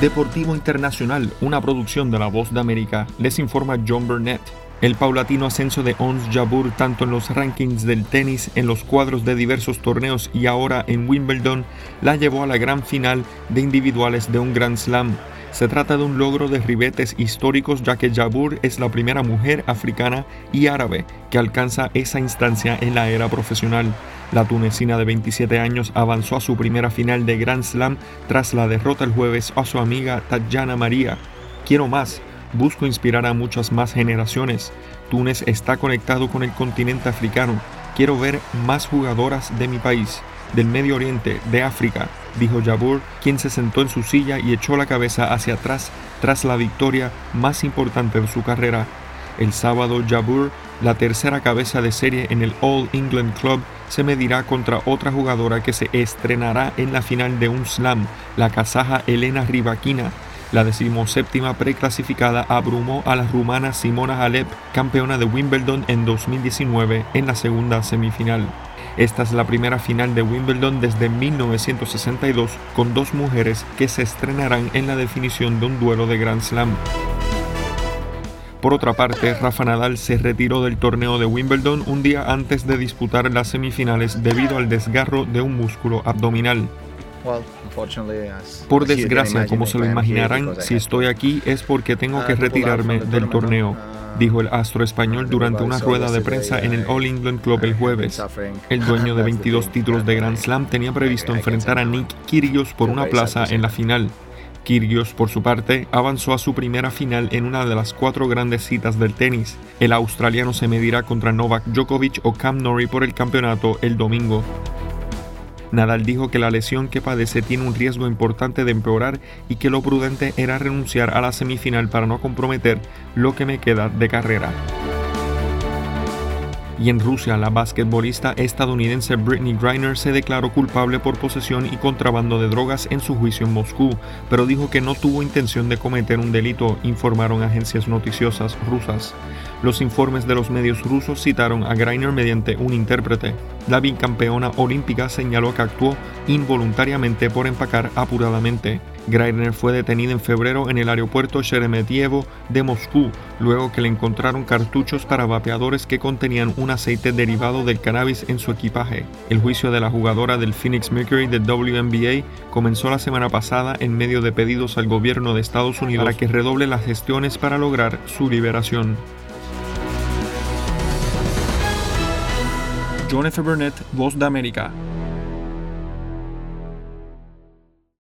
Deportivo Internacional, una producción de La Voz de América, les informa John Burnett. El paulatino ascenso de Ons Jabur tanto en los rankings del tenis, en los cuadros de diversos torneos y ahora en Wimbledon la llevó a la gran final de individuales de un Grand Slam. Se trata de un logro de ribetes históricos ya que Jabur es la primera mujer africana y árabe que alcanza esa instancia en la era profesional. La tunecina de 27 años avanzó a su primera final de Grand Slam tras la derrota el jueves a su amiga Tatjana María. Quiero más, busco inspirar a muchas más generaciones. Túnez está conectado con el continente africano. Quiero ver más jugadoras de mi país del Medio Oriente, de África, dijo Jabur, quien se sentó en su silla y echó la cabeza hacia atrás tras la victoria más importante de su carrera. El sábado, Jabur, la tercera cabeza de serie en el All England Club, se medirá contra otra jugadora que se estrenará en la final de un slam, la kazaja Elena Rybakina. La decimoséptima preclasificada abrumó a la rumana Simona Halep, campeona de Wimbledon en 2019, en la segunda semifinal. Esta es la primera final de Wimbledon desde 1962 con dos mujeres que se estrenarán en la definición de un duelo de Grand Slam. Por otra parte, Rafa Nadal se retiró del torneo de Wimbledon un día antes de disputar las semifinales debido al desgarro de un músculo abdominal. Por desgracia, como se lo imaginarán, si estoy aquí es porque tengo que retirarme del torneo dijo el astro español durante una rueda de prensa en el All England Club el jueves. El dueño de 22 títulos de Grand Slam tenía previsto enfrentar a Nick Kyrgios por una plaza en la final. Kyrgios, por su parte, avanzó a su primera final en una de las cuatro grandes citas del tenis. El australiano se medirá contra Novak Djokovic o Cam Norrie por el campeonato el domingo. Nadal dijo que la lesión que padece tiene un riesgo importante de empeorar y que lo prudente era renunciar a la semifinal para no comprometer lo que me queda de carrera. Y en Rusia, la basquetbolista estadounidense Britney Griner se declaró culpable por posesión y contrabando de drogas en su juicio en Moscú, pero dijo que no tuvo intención de cometer un delito, informaron agencias noticiosas rusas. Los informes de los medios rusos citaron a Greiner mediante un intérprete. La bicampeona olímpica señaló que actuó involuntariamente por empacar apuradamente. Greiner fue detenida en febrero en el aeropuerto Sheremetyevo de Moscú, luego que le encontraron cartuchos para vapeadores que contenían un aceite derivado del cannabis en su equipaje. El juicio de la jugadora del Phoenix Mercury de WNBA comenzó la semana pasada en medio de pedidos al gobierno de Estados Unidos para que redoble las gestiones para lograr su liberación. F. Burnett, Voz de América.